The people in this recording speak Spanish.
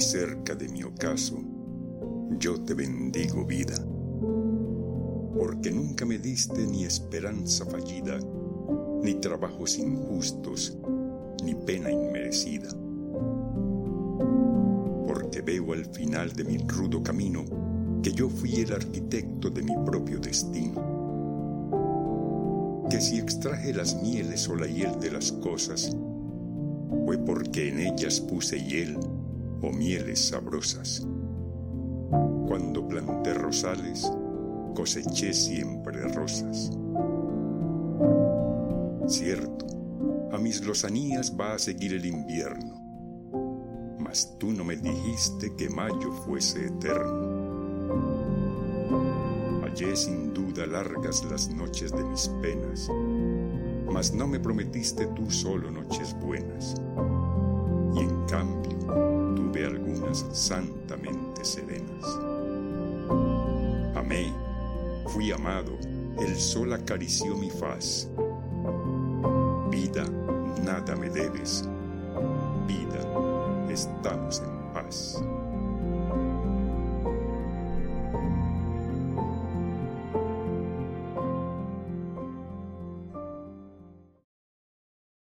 cerca de mi ocaso, yo te bendigo vida, porque nunca me diste ni esperanza fallida, ni trabajos injustos, ni pena inmerecida. Porque veo al final de mi rudo camino que yo fui el arquitecto de mi propio destino. Que si extraje las mieles o la hiel de las cosas, fue porque en ellas puse hiel o mieles sabrosas. Cuando planté rosales, coseché siempre rosas. Cierto, a mis lozanías va a seguir el invierno, mas tú no me dijiste que mayo fuese eterno. Hallé sin duda largas las noches de mis penas, mas no me prometiste tú solo noches buenas, y en cambio tuve algunas santamente serenas. Amé, fui amado, el sol acarició mi faz. Vida, nada me debes, vida, estamos en paz.